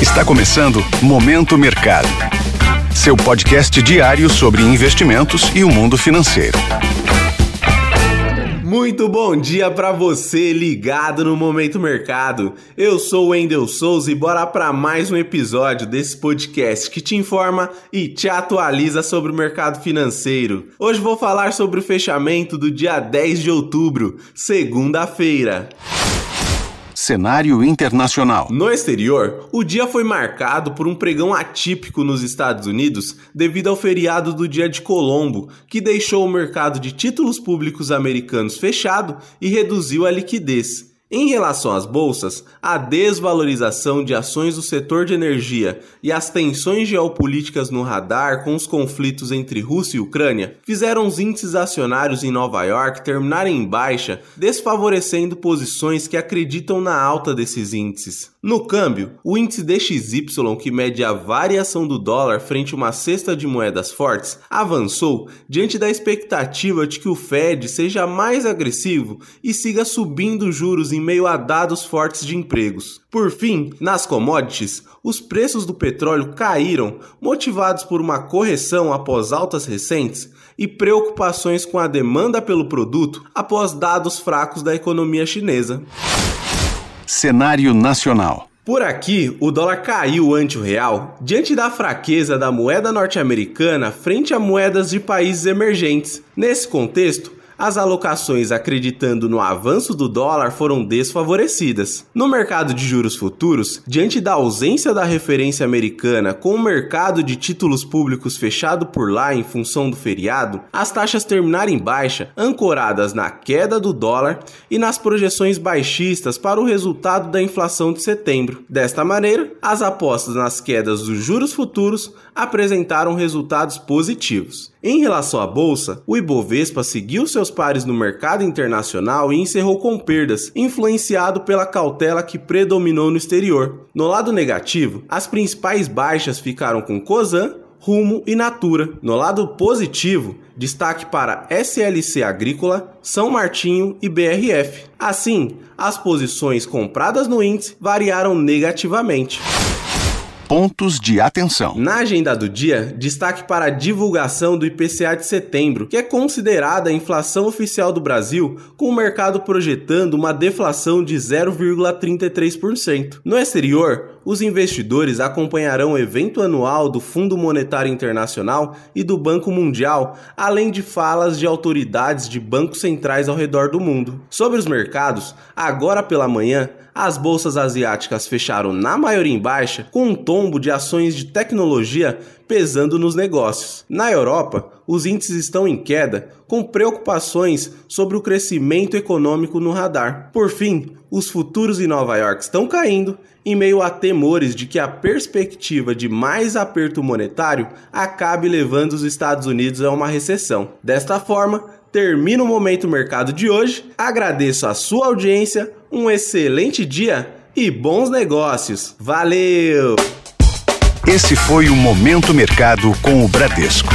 Está começando Momento Mercado. Seu podcast diário sobre investimentos e o mundo financeiro. Muito bom dia para você ligado no Momento Mercado. Eu sou o Wendel Souza e bora para mais um episódio desse podcast que te informa e te atualiza sobre o mercado financeiro. Hoje vou falar sobre o fechamento do dia 10 de outubro, segunda-feira cenário internacional. No exterior, o dia foi marcado por um pregão atípico nos Estados Unidos devido ao feriado do Dia de Colombo, que deixou o mercado de títulos públicos americanos fechado e reduziu a liquidez. Em relação às bolsas, a desvalorização de ações do setor de energia e as tensões geopolíticas no radar com os conflitos entre Rússia e Ucrânia fizeram os índices acionários em Nova York terminarem em baixa, desfavorecendo posições que acreditam na alta desses índices. No câmbio, o índice DXY, que mede a variação do dólar frente a uma cesta de moedas fortes, avançou diante da expectativa de que o Fed seja mais agressivo e siga subindo juros em meio a dados fortes de empregos. Por fim, nas commodities, os preços do petróleo caíram, motivados por uma correção após altas recentes e preocupações com a demanda pelo produto após dados fracos da economia chinesa. Cenário nacional. Por aqui, o dólar caiu ante o real diante da fraqueza da moeda norte-americana frente a moedas de países emergentes. Nesse contexto, as alocações acreditando no avanço do dólar foram desfavorecidas. No mercado de juros futuros, diante da ausência da referência americana com o mercado de títulos públicos fechado por lá em função do feriado, as taxas terminaram em baixa, ancoradas na queda do dólar e nas projeções baixistas para o resultado da inflação de setembro. Desta maneira, as apostas nas quedas dos juros futuros apresentaram resultados positivos. Em relação à bolsa, o Ibovespa seguiu seus pares no mercado internacional e encerrou com perdas, influenciado pela cautela que predominou no exterior. No lado negativo, as principais baixas ficaram com Cosan, Rumo e Natura. No lado positivo, destaque para SLC Agrícola, São Martinho e BRF. Assim, as posições compradas no índice variaram negativamente pontos de atenção. Na agenda do dia, destaque para a divulgação do IPCA de setembro, que é considerada a inflação oficial do Brasil, com o mercado projetando uma deflação de 0,33%. No exterior, os investidores acompanharão o evento anual do Fundo Monetário Internacional e do Banco Mundial, além de falas de autoridades de bancos centrais ao redor do mundo. Sobre os mercados, agora pela manhã, as bolsas asiáticas fecharam na maioria em baixa, com um tombo de ações de tecnologia pesando nos negócios. Na Europa, os índices estão em queda, com preocupações sobre o crescimento econômico no radar. Por fim, os futuros em Nova York estão caindo em meio a temores de que a perspectiva de mais aperto monetário acabe levando os Estados Unidos a uma recessão. Desta forma, termina o Momento Mercado de hoje. Agradeço a sua audiência, um excelente dia e bons negócios. Valeu! Esse foi o Momento Mercado com o Bradesco.